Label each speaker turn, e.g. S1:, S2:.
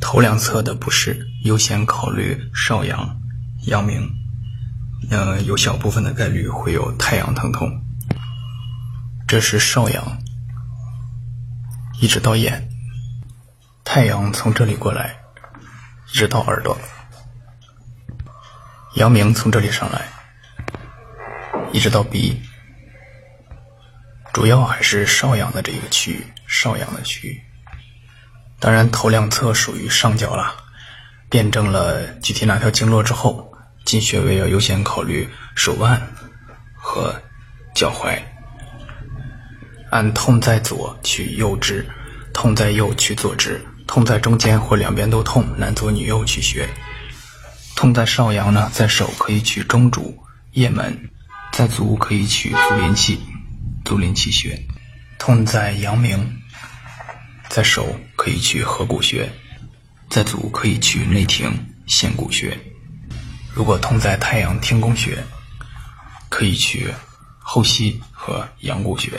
S1: 头两侧的不适优先考虑少阳、阳明，嗯，有小部分的概率会有太阳疼痛。这是少阳，一直到眼，太阳从这里过来，一直到耳朵，阳明从这里上来，一直到鼻，主要还是少阳的这个区域，少阳的区域。当然，头两侧属于上焦了。辩证了具体哪条经络之后，进穴位要优先考虑手腕和脚踝。按痛在左取右支，痛在右取左支，痛在中间或两边都痛，男左女右取穴。痛在少阳呢，在手可以取中主、腋门，在足可以取足临泣、足临泣穴。痛在阳明。在手可以取合谷穴，在足可以取内庭陷谷穴。如果痛在太阳天宫穴，可以取后溪和阳谷穴。